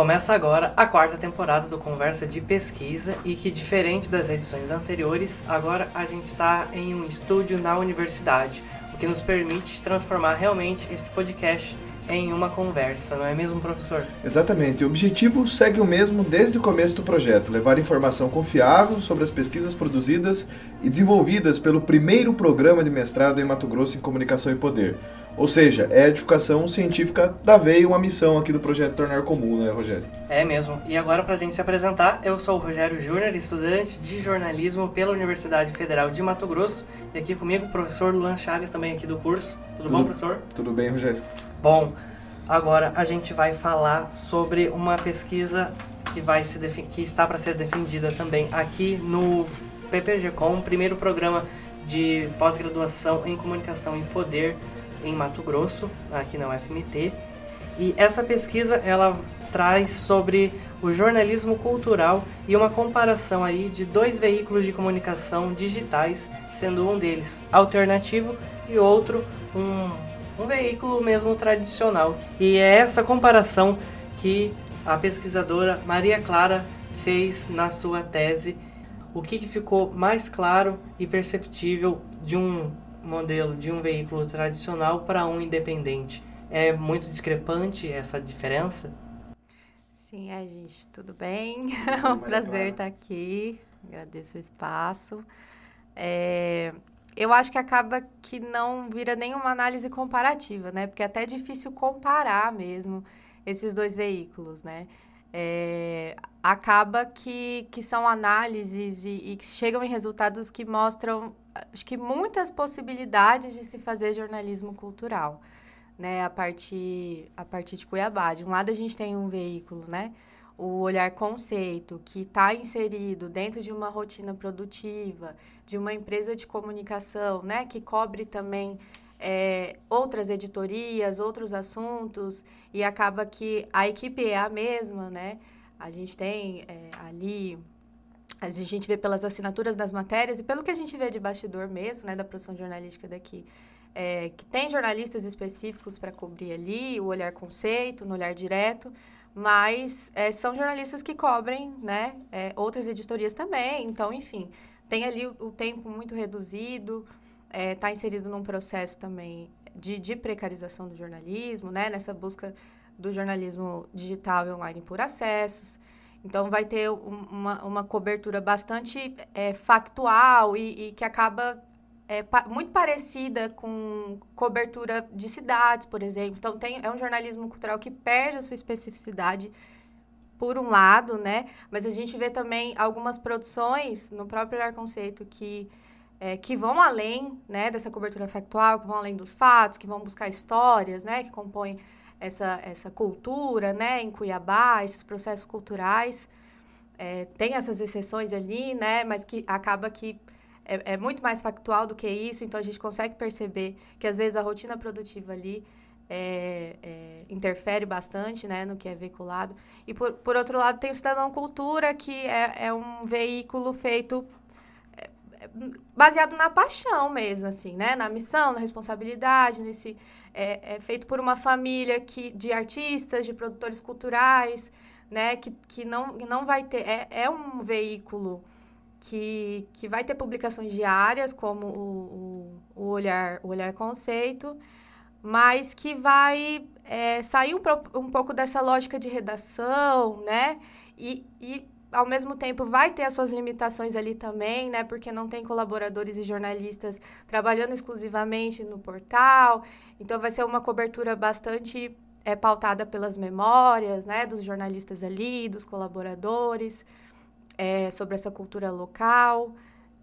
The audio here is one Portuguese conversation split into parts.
Começa agora a quarta temporada do Conversa de Pesquisa e que, diferente das edições anteriores, agora a gente está em um estúdio na universidade, o que nos permite transformar realmente esse podcast em uma conversa, não é mesmo, professor? Exatamente. O objetivo segue o mesmo desde o começo do projeto: levar informação confiável sobre as pesquisas produzidas e desenvolvidas pelo primeiro programa de mestrado em Mato Grosso em Comunicação e Poder ou seja, é a edificação científica da veia, uma missão aqui do projeto Tornar Comum, né, Rogério? É mesmo. E agora, para a gente se apresentar, eu sou o Rogério Júnior, estudante de jornalismo pela Universidade Federal de Mato Grosso. E aqui comigo o professor Luan Chagas, também aqui do curso. Tudo, Tudo bom, professor? Tudo bem, Rogério. Bom, agora a gente vai falar sobre uma pesquisa que, vai se que está para ser defendida também aqui no PPG-Com, primeiro programa de pós-graduação em comunicação e poder em Mato Grosso, aqui na UFMT. E essa pesquisa ela traz sobre o jornalismo cultural e uma comparação aí de dois veículos de comunicação digitais, sendo um deles alternativo e outro um, um veículo mesmo tradicional. E é essa comparação que a pesquisadora Maria Clara fez na sua tese. O que, que ficou mais claro e perceptível de um modelo de um veículo tradicional para um independente. É muito discrepante essa diferença? Sim, é, gente, tudo bem? É um prazer estar aqui. Agradeço o espaço. É, eu acho que acaba que não vira nenhuma análise comparativa, né? Porque é até difícil comparar mesmo esses dois veículos, né? É, acaba que, que são análises e, e chegam em resultados que mostram acho que muitas possibilidades de se fazer jornalismo cultural, né, a partir a partir de Cuiabá. De um lado a gente tem um veículo, né, o olhar conceito que está inserido dentro de uma rotina produtiva, de uma empresa de comunicação, né, que cobre também é, outras editorias, outros assuntos e acaba que a equipe é a mesma, né? A gente tem é, ali a gente vê pelas assinaturas das matérias e pelo que a gente vê de bastidor mesmo, né, da produção jornalística daqui, é, que tem jornalistas específicos para cobrir ali, o olhar conceito, no olhar direto, mas é, são jornalistas que cobrem, né, é, outras editorias também, então, enfim, tem ali o, o tempo muito reduzido, está é, inserido num processo também de, de precarização do jornalismo, né, nessa busca do jornalismo digital e online por acessos, então, vai ter uma, uma cobertura bastante é, factual e, e, que acaba é, pa, muito parecida com cobertura de cidades, por exemplo. Então, tem, é um jornalismo cultural que perde a sua especificidade, por um lado, né? Mas a gente vê também algumas produções no próprio Olhar Conceito que, é, que vão além né, dessa cobertura factual, que vão além dos fatos, que vão buscar histórias, né? Que compõem essa, essa cultura, né, em Cuiabá, esses processos culturais. É, tem essas exceções ali, né, mas que acaba que é, é, muito mais factual do que isso, então a gente consegue perceber que às vezes a rotina produtiva ali é, é, interfere bastante né, no que é veiculado. E por, por outro lado, tem o Cidadão Cultura, que é, é um veículo feito baseado na paixão mesmo, assim, né? Na missão, na responsabilidade, nesse é, é, feito por uma família que de artistas, de produtores culturais, né? Que, que não, não vai ter é, é um veículo que, que vai ter publicações diárias, como o, o, o olhar o olhar conceito, mas que vai é, sair um, um pouco dessa lógica de redação, né? E, e ao mesmo tempo vai ter as suas limitações ali também, né? Porque não tem colaboradores e jornalistas trabalhando exclusivamente no portal. Então vai ser uma cobertura bastante é, pautada pelas memórias, né? Dos jornalistas ali, dos colaboradores, é, sobre essa cultura local.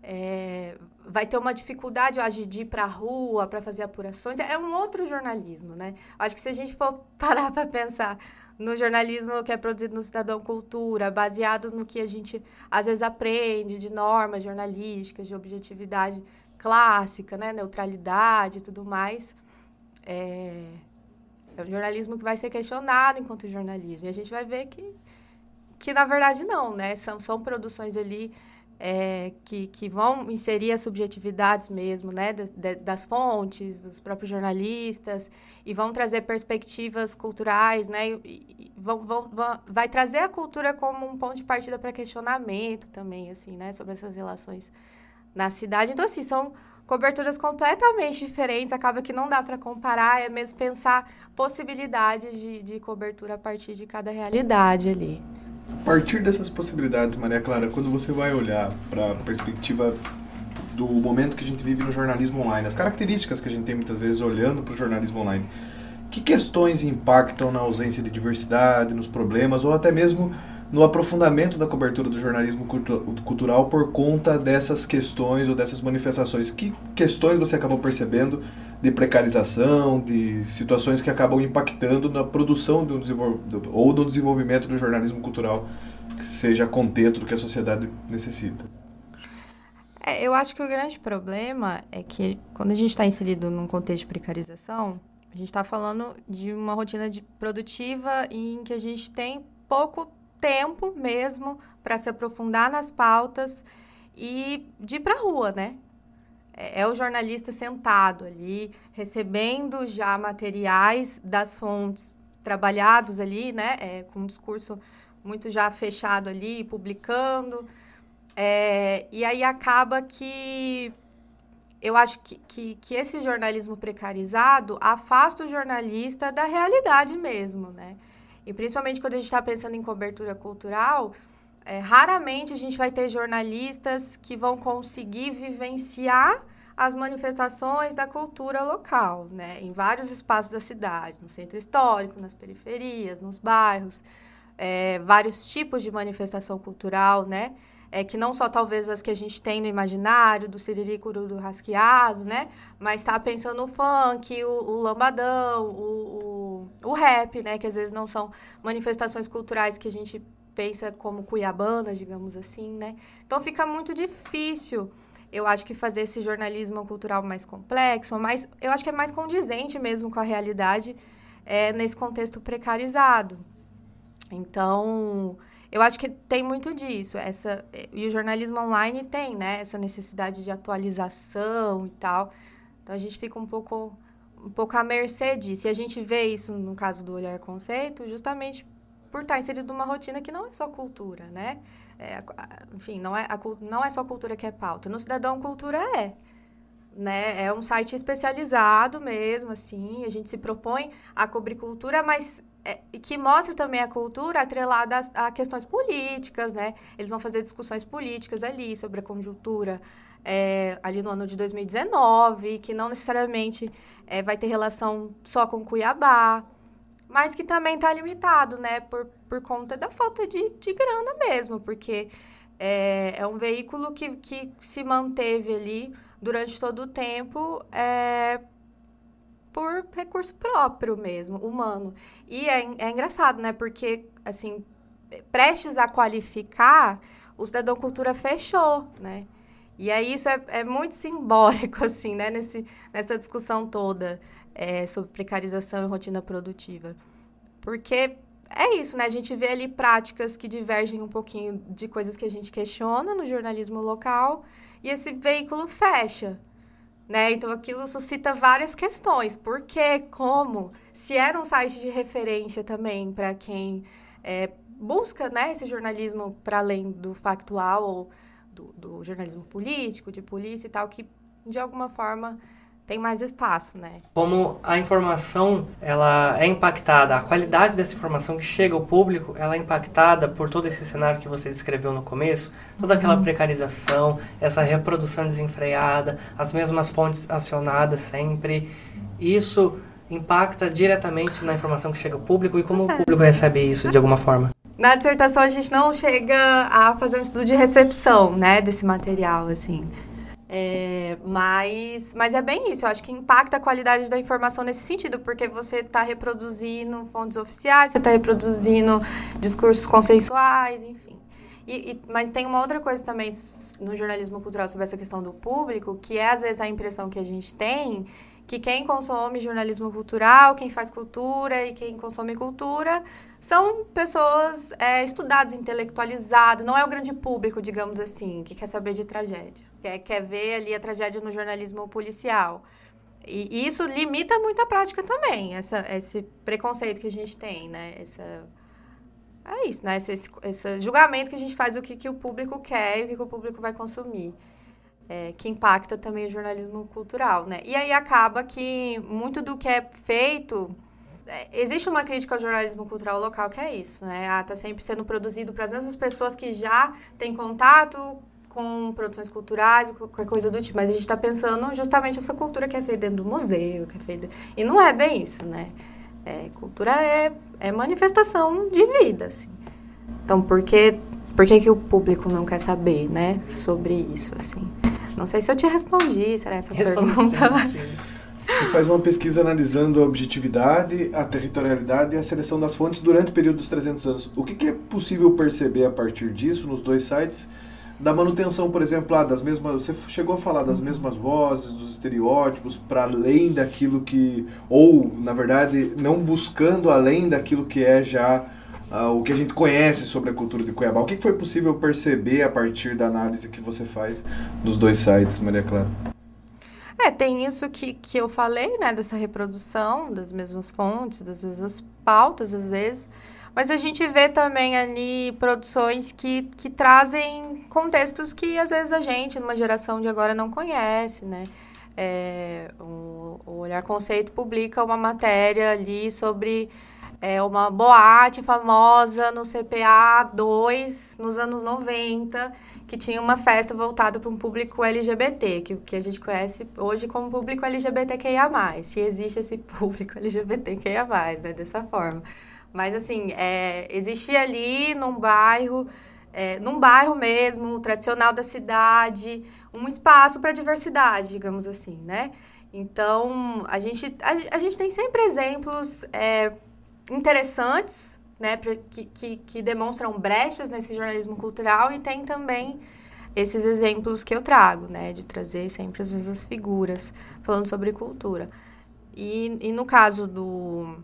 É, vai ter uma dificuldade, eu acho, de ir para a rua para fazer apurações. É um outro jornalismo, né? Acho que se a gente for parar para pensar no jornalismo que é produzido no Cidadão Cultura, baseado no que a gente às vezes aprende de normas jornalísticas, de objetividade clássica, né, neutralidade e tudo mais. É, é um jornalismo que vai ser questionado enquanto jornalismo. E a gente vai ver que, que na verdade, não, né? São, são produções ali é, que, que vão inserir as subjetividades mesmo, né, de, das fontes, dos próprios jornalistas, e vão trazer perspectivas culturais, né, e, e vão, vão, vão, vai trazer a cultura como um ponto de partida para questionamento também, assim, né, sobre essas relações na cidade. Então, assim, são coberturas completamente diferentes, acaba que não dá para comparar, é mesmo pensar possibilidades de, de cobertura a partir de cada realidade ali. A partir dessas possibilidades, Maria Clara, quando você vai olhar para a perspectiva do momento que a gente vive no jornalismo online, as características que a gente tem muitas vezes olhando para o jornalismo online, que questões impactam na ausência de diversidade, nos problemas, ou até mesmo no aprofundamento da cobertura do jornalismo cultural por conta dessas questões ou dessas manifestações. Que questões você acabou percebendo de precarização, de situações que acabam impactando na produção do ou no desenvolvimento do jornalismo cultural que seja contento do que a sociedade necessita? É, eu acho que o grande problema é que quando a gente está inserido num contexto de precarização, a gente está falando de uma rotina de produtiva em que a gente tem pouco tempo mesmo para se aprofundar nas pautas e de ir para a rua, né? É, é o jornalista sentado ali, recebendo já materiais das fontes trabalhados ali, né? É, com um discurso muito já fechado ali, publicando. É, e aí acaba que eu acho que, que, que, esse jornalismo precarizado afasta o jornalista da realidade mesmo, né? E principalmente quando a gente está pensando em cobertura cultural, é, raramente a gente vai ter jornalistas que vão conseguir vivenciar as manifestações da cultura local, né? Em vários espaços da cidade, no centro histórico, nas periferias, nos bairros, é, vários tipos de manifestação cultural, né? É, que não só talvez as que a gente tem no imaginário, do siriricuru do rasqueado, né? Mas está pensando no funk, o, o lambadão, o, o o, rap, né? Que às vezes não são manifestações culturais que a gente pensa como cuiabanas, digamos assim, né? Então fica muito difícil, eu acho que fazer esse jornalismo cultural mais complexo, mais, eu acho que é mais condizente mesmo com a realidade é, nesse contexto precarizado. Então, eu acho que tem muito disso. Essa, e o jornalismo online tem, né? Essa necessidade de atualização e tal. Então, a gente fica um pouco um pouco à mercê disso. E a gente vê isso no caso do Olhar Conceito, justamente por estar inserido numa rotina que não é só cultura, né? É, enfim, não é, a, não é só cultura que é pauta. No Cidadão Cultura é. Né? É um site especializado mesmo, assim. A gente se propõe a cobrir cultura, mas é, que mostra também a cultura atrelada a, a, questões políticas, né? Eles vão fazer discussões políticas ali sobre a conjuntura é, ali no ano de 2019, que não necessariamente é, vai ter relação só com Cuiabá, mas que também está limitado, né, por, por conta da falta de, de grana mesmo, porque é, é um veículo que, que se manteve ali durante todo o tempo é, por recurso próprio mesmo, humano. E é, é engraçado, né, porque, assim, prestes a qualificar, o Cidadão Cultura fechou, né? E aí isso é, é muito simbólico, assim, né? Nesse, nessa discussão toda é, sobre precarização e rotina produtiva. Porque é isso, né? A gente vê ali práticas que divergem um pouquinho de coisas que a gente questiona no jornalismo local e esse veículo fecha, né? Então aquilo suscita várias questões. Por quê? Como? Se era um site de referência também para quem é, busca né, esse jornalismo para além do factual ou do, do jornalismo político, de polícia e tal, que de alguma forma tem mais espaço, né? Como a informação ela é impactada, a qualidade dessa informação que chega ao público, ela é impactada por todo esse cenário que você descreveu no começo, toda aquela uhum. precarização, essa reprodução desenfreada, as mesmas fontes acionadas sempre. Isso impacta diretamente na informação que chega ao público e como o é. público recebe isso de alguma forma. Na dissertação a gente não chega a fazer um estudo de recepção, né, desse material, assim. É, mas, mas é bem isso, eu acho que impacta a qualidade da informação nesse sentido, porque você está reproduzindo fontes oficiais, você está reproduzindo discursos consensuais, enfim. E, e, mas tem uma outra coisa também no jornalismo cultural sobre essa questão do público, que é às vezes a impressão que a gente tem que quem consome jornalismo cultural, quem faz cultura e quem consome cultura são pessoas é, estudadas, intelectualizadas, não é o grande público, digamos assim, que quer saber de tragédia, quer, quer ver ali a tragédia no jornalismo policial. E, e isso limita muito a prática também, essa, esse preconceito que a gente tem, né? Essa, é isso, né? Esse, esse, julgamento que a gente faz do que, que o público quer e o que, que o público vai consumir é, que impacta também o jornalismo cultural, né? E aí acaba que muito do que é feito é, existe uma crítica ao jornalismo cultural local que é isso, né? Ah, tá sempre sendo produzido para as mesmas pessoas que já têm contato com produções culturais, qualquer coisa do tipo. Mas a gente está pensando justamente essa cultura que é feita dentro do museu, que é feita... E não é bem isso, né? É, cultura é, é manifestação de vida, assim. Então, por que, por que, que o público não quer saber, né? Sobre isso, assim. Não sei se eu te respondi, será essa Respondi, pergunta? Sim, sim. Você faz uma pesquisa analisando a objetividade, a territorialidade e a seleção das fontes durante o período dos 300 anos. O que, que é possível perceber a partir disso nos dois sites? Da manutenção, por exemplo, ah, das mesmas. Você chegou a falar das mesmas vozes, dos estereótipos, para além daquilo que. Ou, na verdade, não buscando além daquilo que é já uh, o que a gente conhece sobre a cultura de Cuiabá. O que foi possível perceber a partir da análise que você faz nos dois sites, Maria Clara? É, tem isso que, que eu falei, né, dessa reprodução das mesmas fontes, das mesmas pautas, às vezes. Mas a gente vê também ali produções que, que trazem contextos que, às vezes, a gente, numa geração de agora, não conhece, né? É, o, o Olhar Conceito publica uma matéria ali sobre é uma boate famosa no CPA 2, nos anos 90, que tinha uma festa voltada para um público LGBT, que, que a gente conhece hoje como público LGBTQIA+. Se existe esse público LGBTQIA+, né, dessa forma. Mas, assim, é, existia ali num bairro... É, num bairro mesmo, tradicional da cidade, um espaço para diversidade, digamos assim, né? Então, a gente, a, a gente tem sempre exemplos é, interessantes, né, pra, que, que, que demonstram brechas nesse jornalismo cultural e tem também esses exemplos que eu trago, né, de trazer sempre as mesmas figuras falando sobre cultura. E, e no caso do.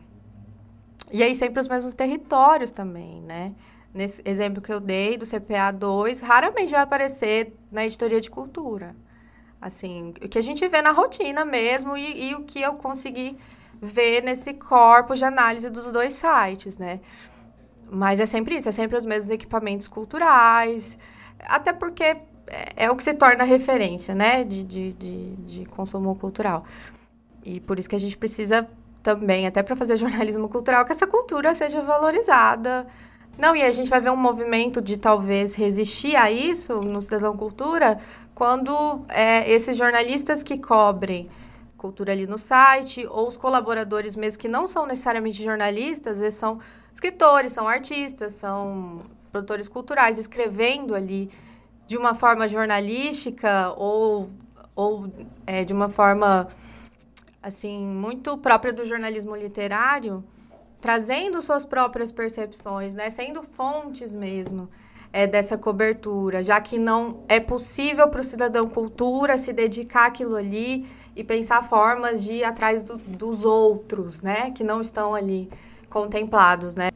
E aí, sempre os mesmos territórios também, né? Nesse exemplo que eu dei do CPA 2, raramente vai aparecer na editoria de cultura. Assim, o que a gente vê na rotina mesmo e, e o que eu consegui ver nesse corpo de análise dos dois sites, né? Mas é sempre isso, é sempre os mesmos equipamentos culturais, até porque é, é o que se torna referência, né, de, de, de, de consumo cultural. E por isso que a gente precisa também, até para fazer jornalismo cultural, que essa cultura seja valorizada. Não, e a gente vai ver um movimento de talvez resistir a isso no Cidadão Cultura, quando é, esses jornalistas que cobrem cultura ali no site, ou os colaboradores mesmo que não são necessariamente jornalistas, eles são escritores, são artistas, são produtores culturais, escrevendo ali de uma forma jornalística ou, ou é, de uma forma assim muito própria do jornalismo literário, trazendo suas próprias percepções, né, sendo fontes mesmo é, dessa cobertura, já que não é possível para o cidadão cultura se dedicar àquilo ali e pensar formas de ir atrás do, dos outros, né, que não estão ali contemplados, né,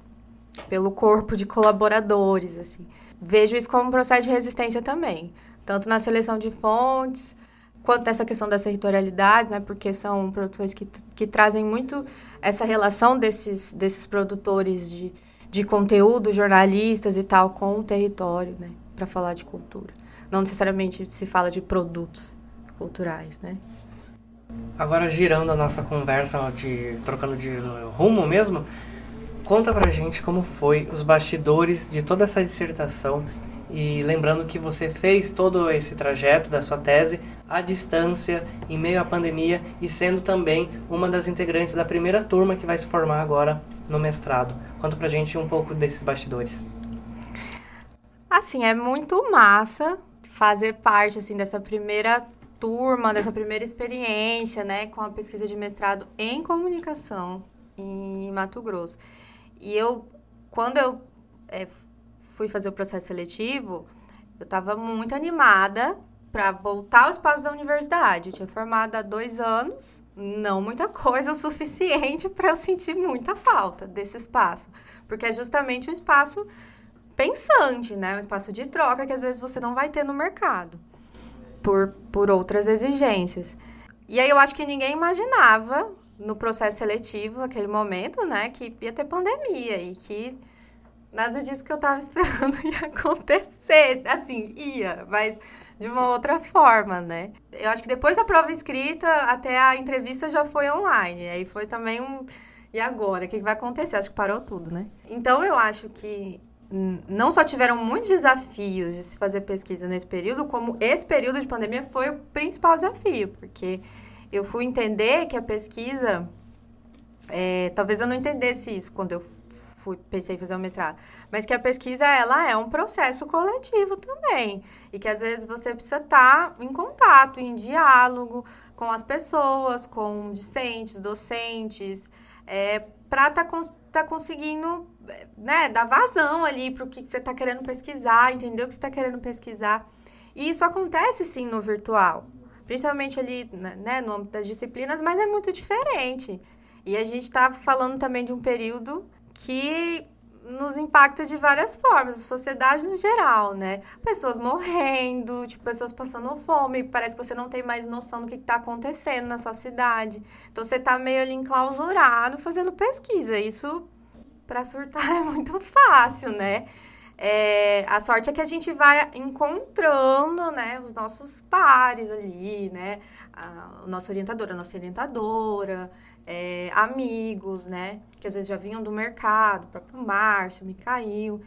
pelo corpo de colaboradores, assim. Vejo isso como um processo de resistência também, tanto na seleção de fontes, quanto nessa questão da territorialidade, né, porque são produções que, que trazem muito essa relação desses, desses produtores de de conteúdo, jornalistas e tal, com o território, né? Para falar de cultura. Não necessariamente se fala de produtos culturais, né? Agora, girando a nossa conversa, de, trocando de rumo mesmo, conta pra gente como foi os bastidores de toda essa dissertação e lembrando que você fez todo esse trajeto da sua tese à distância, em meio à pandemia e sendo também uma das integrantes da primeira turma que vai se formar agora no mestrado. Conta pra gente um pouco desses bastidores. Assim, é muito massa fazer parte assim dessa primeira turma, dessa primeira experiência, né, com a pesquisa de mestrado em comunicação em Mato Grosso. E eu, quando eu é, fui fazer o processo seletivo, eu estava muito animada para voltar ao espaço da universidade. Eu tinha formado há dois anos, não muita coisa o suficiente para eu sentir muita falta desse espaço, porque é justamente um espaço pensante, né? Um espaço de troca que às vezes você não vai ter no mercado por, por outras exigências. E aí eu acho que ninguém imaginava no processo seletivo, naquele momento, né, que ia ter pandemia e que nada disso que eu estava esperando ia acontecer. Assim, ia, mas de uma outra forma, né? Eu acho que depois da prova escrita, até a entrevista já foi online. Aí foi também um. E agora? O que vai acontecer? Acho que parou tudo, né? Então eu acho que não só tiveram muitos desafios de se fazer pesquisa nesse período, como esse período de pandemia foi o principal desafio, porque eu fui entender que a pesquisa. É, talvez eu não entendesse isso quando eu fui, pensei em fazer um mestrado, mas que a pesquisa ela é um processo coletivo também e que às vezes você precisa estar em contato, em diálogo com as pessoas, com discentes, docentes, é, para estar tá, tá conseguindo né, dar vazão ali para o que, que você está querendo pesquisar, entender o que você está querendo pesquisar. E isso acontece sim no virtual, principalmente ali né, no âmbito das disciplinas, mas é muito diferente. E a gente está falando também de um período que nos impacta de várias formas, a sociedade no geral, né? Pessoas morrendo, tipo, pessoas passando fome, parece que você não tem mais noção do que está acontecendo na sua cidade. Então você está meio ali enclausurado fazendo pesquisa. Isso para surtar é muito fácil, né? É, a sorte é que a gente vai encontrando, né, os nossos pares ali, né, a, a nossa orientadora, a nossa orientadora, é, amigos, né, que às vezes já vinham do mercado, o próprio Márcio, Micael.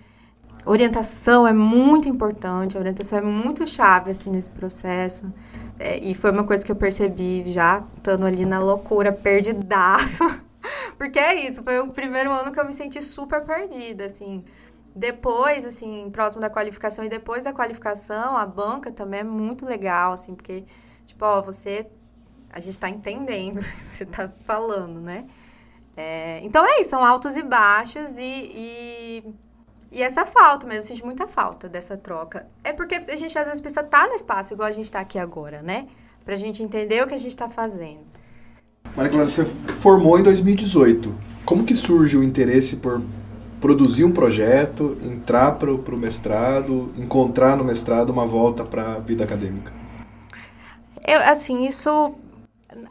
Orientação é muito importante, a orientação é muito chave, assim, nesse processo. É, e foi uma coisa que eu percebi já, estando ali na loucura, perdidaço. Porque é isso, foi o primeiro ano que eu me senti super perdida, assim depois, assim, próximo da qualificação e depois da qualificação, a banca também é muito legal, assim, porque, tipo, ó, você. A gente está entendendo o que você está falando, né? É, então é isso, são altos e baixos e, e, e, essa falta mesmo, eu sinto muita falta dessa troca. É porque a gente às vezes precisa estar tá no espaço, igual a gente está aqui agora, né? Pra gente entender o que a gente está fazendo. Maria Clara, você formou em 2018. Como que surge o interesse por produzir um projeto, entrar para o mestrado, encontrar no mestrado uma volta para a vida acadêmica? Eu, assim, isso...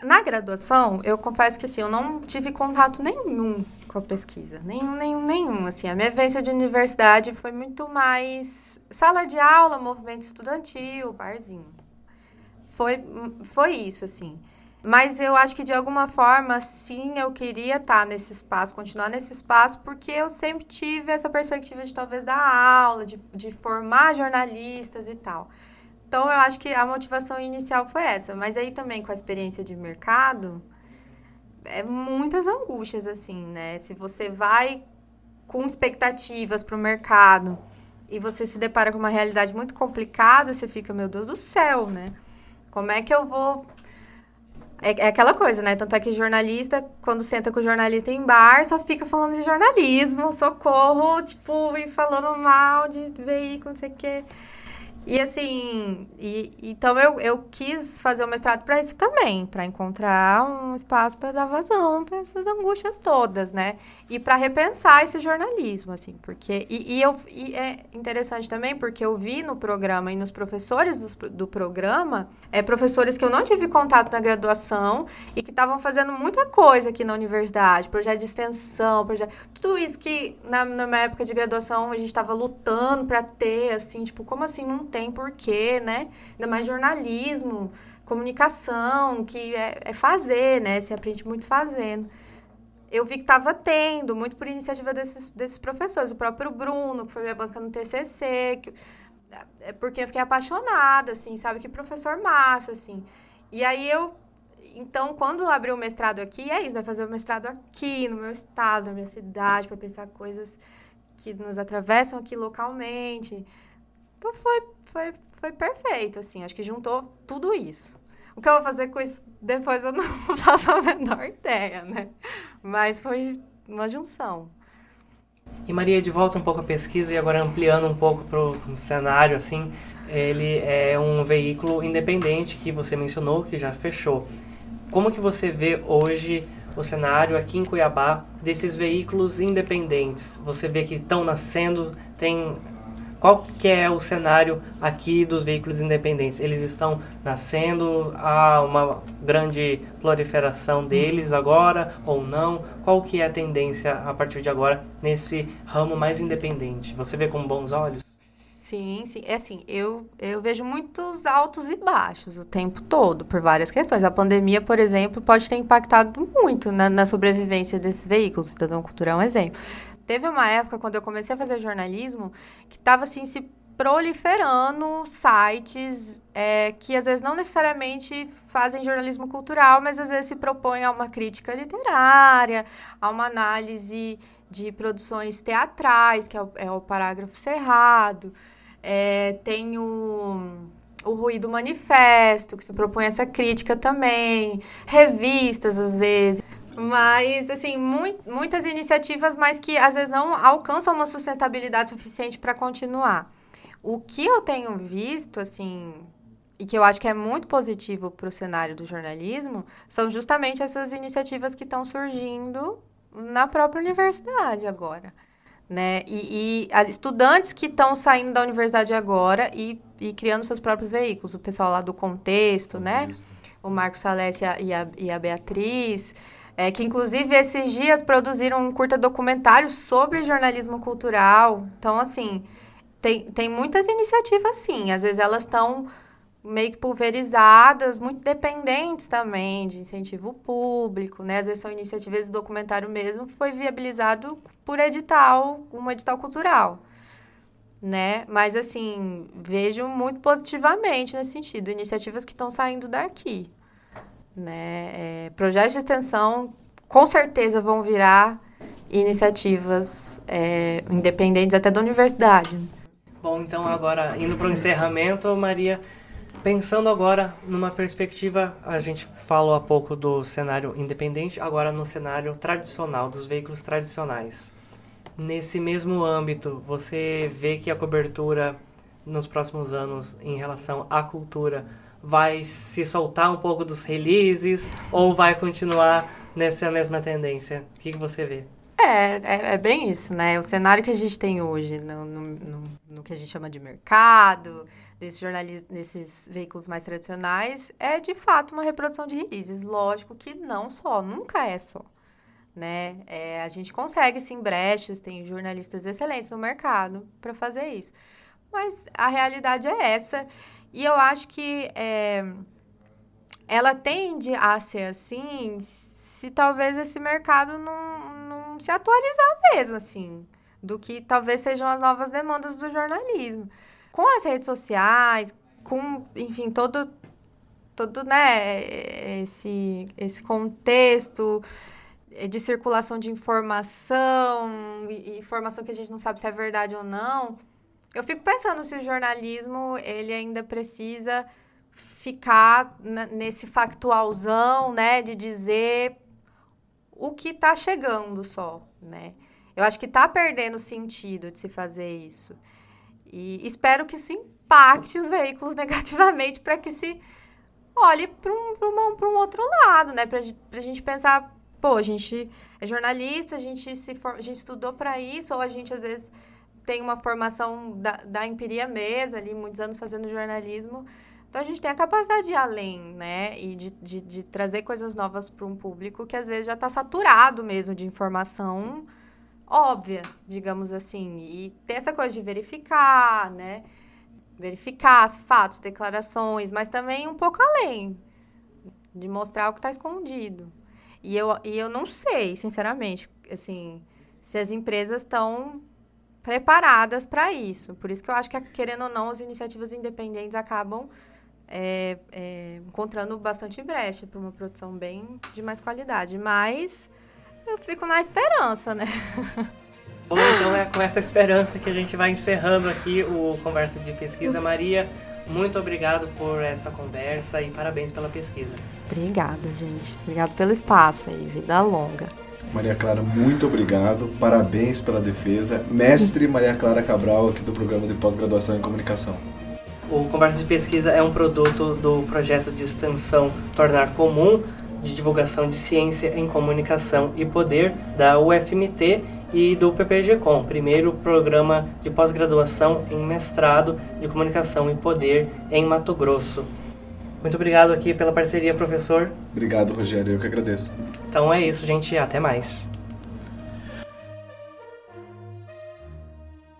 Na graduação, eu confesso que assim, eu não tive contato nenhum com a pesquisa. Nenhum, nenhum, nenhum. Assim, a minha vivência de universidade foi muito mais sala de aula, movimento estudantil, barzinho. Foi, foi isso, assim. Mas eu acho que de alguma forma, sim, eu queria estar nesse espaço, continuar nesse espaço, porque eu sempre tive essa perspectiva de talvez dar aula, de, de formar jornalistas e tal. Então eu acho que a motivação inicial foi essa. Mas aí também com a experiência de mercado, é muitas angústias, assim, né? Se você vai com expectativas para o mercado e você se depara com uma realidade muito complicada, você fica, meu Deus do céu, né? Como é que eu vou é, é, aquela coisa, né? Tanto é que jornalista, quando senta com jornalista em bar, só fica falando de jornalismo, socorro, tipo, e falando mal de veículo, não sei o quê. E assim, e, então eu, eu quis fazer o mestrado para isso também, para encontrar um espaço para dar vazão para essas angústias todas, né? E para repensar esse jornalismo, assim, porque. E, e eu, e é interessante também porque eu vi no programa e nos professores do, do programa, é, professores que eu não tive contato na graduação e que estavam fazendo muita coisa aqui na universidade, projeto de extensão, projeto. Tudo isso que na, na minha época de graduação a gente estava lutando para ter, assim, tipo, como assim não tem? porquê, né? Ainda mais jornalismo, comunicação, que é, é fazer, né? Você aprende muito fazendo. Eu vi que estava tendo, muito por iniciativa desses, desses professores. O próprio Bruno, que foi minha banca no TCC, que, é porque eu fiquei apaixonada, assim, sabe? Que professor massa, assim. E aí eu então, quando eu abri o mestrado aqui, é isso, vai fazer o mestrado aqui, no meu estado, na minha cidade, para pensar coisas que nos atravessam aqui localmente. Então, foi foi, foi perfeito, assim. Acho que juntou tudo isso. O que eu vou fazer com isso depois eu não faço a menor ideia, né? Mas foi uma junção. E Maria, de volta um pouco à pesquisa e agora ampliando um pouco para o cenário, assim, ele é um veículo independente que você mencionou, que já fechou. Como que você vê hoje o cenário aqui em Cuiabá desses veículos independentes? Você vê que estão nascendo, tem qual que é o cenário aqui dos veículos independentes? Eles estão nascendo, há uma grande proliferação deles agora ou não? Qual que é a tendência a partir de agora nesse ramo mais independente? Você vê com bons olhos? Sim, sim. É assim, eu, eu vejo muitos altos e baixos o tempo todo, por várias questões. A pandemia, por exemplo, pode ter impactado muito na, na sobrevivência desses veículos. O Cidadão Cultural é um exemplo. Teve uma época, quando eu comecei a fazer jornalismo, que estava assim, se proliferando sites é, que às vezes não necessariamente fazem jornalismo cultural, mas às vezes se propõem a uma crítica literária, a uma análise de produções teatrais, que é o, é o parágrafo cerrado. É, tem o, o Ruído Manifesto, que se propõe essa crítica também, revistas, às vezes. Mas, assim, muito, muitas iniciativas, mas que às vezes não alcançam uma sustentabilidade suficiente para continuar. O que eu tenho visto, assim, e que eu acho que é muito positivo para o cenário do jornalismo, são justamente essas iniciativas que estão surgindo na própria universidade agora né? E, e estudantes que estão saindo da universidade agora e, e, criando seus próprios veículos. O pessoal lá do Contexto, né? O Marcos Salés e a, e a Beatriz. É, que inclusive esses dias produziram um curta documentário sobre jornalismo cultural. Então, assim, tem, tem muitas iniciativas, sim. Às vezes elas estão meio que pulverizadas, muito dependentes também de incentivo público, né? Às vezes são iniciativas de documentário mesmo, foi viabilizado por edital, um edital cultural, né? Mas, assim, vejo muito positivamente nesse sentido, iniciativas que estão saindo daqui, né? É, projetos de extensão, com certeza, vão virar iniciativas é, independentes até da universidade. Bom, então agora, indo para o encerramento, Maria... Pensando agora numa perspectiva, a gente falou há pouco do cenário independente, agora no cenário tradicional, dos veículos tradicionais. Nesse mesmo âmbito, você vê que a cobertura nos próximos anos em relação à cultura vai se soltar um pouco dos releases ou vai continuar nessa mesma tendência? O que, que você vê? É, é, é, bem isso, né? O cenário que a gente tem hoje, no, no, no, no que a gente chama de mercado, jornalis, desses veículos mais tradicionais, é de fato uma reprodução de releases. Lógico que não só, nunca é só. Né? É, a gente consegue sim brechas, tem jornalistas excelentes no mercado para fazer isso. Mas a realidade é essa. E eu acho que é, ela tende a ser assim se talvez esse mercado não, não se atualizar mesmo, assim, do que talvez sejam as novas demandas do jornalismo. Com as redes sociais, com, enfim, todo, todo né, esse, esse contexto de circulação de informação, informação que a gente não sabe se é verdade ou não, eu fico pensando se o jornalismo ele ainda precisa ficar nesse factualzão, né, de dizer o que está chegando só, né? Eu acho que está perdendo o sentido de se fazer isso. E espero que isso impacte os veículos negativamente para que se olhe para um, um, um outro lado, né? Para a gente pensar, pô, a gente é jornalista, a gente, se for, a gente estudou para isso, ou a gente às vezes tem uma formação da, da empiria mesmo, ali, muitos anos fazendo jornalismo. Então a gente tem a capacidade de ir além, né? E de, de, de trazer coisas novas para um público que às vezes já está saturado mesmo de informação óbvia, digamos assim. E ter essa coisa de verificar, né? Verificar os fatos, declarações, mas também um pouco além. De mostrar o que está escondido. E eu, e eu não sei, sinceramente, assim, se as empresas estão preparadas para isso. Por isso que eu acho que, querendo ou não, as iniciativas independentes acabam é, é, encontrando bastante brecha para uma produção bem de mais qualidade. Mas eu fico na esperança, né? Bom, então é com essa esperança que a gente vai encerrando aqui o Conversa de Pesquisa. Maria, muito obrigado por essa conversa e parabéns pela pesquisa. Obrigada, gente. Obrigado pelo espaço aí. Vida longa. Maria Clara, muito obrigado. Parabéns pela defesa. Mestre Maria Clara Cabral, aqui do programa de pós-graduação em comunicação. O Conversa de Pesquisa é um produto do projeto de extensão Tornar Comum, de divulgação de ciência em comunicação e poder da UFMT e do PPG-Com, primeiro programa de pós-graduação em mestrado de comunicação e poder em Mato Grosso. Muito obrigado aqui pela parceria, professor. Obrigado, Rogério. Eu que agradeço. Então é isso, gente. Até mais.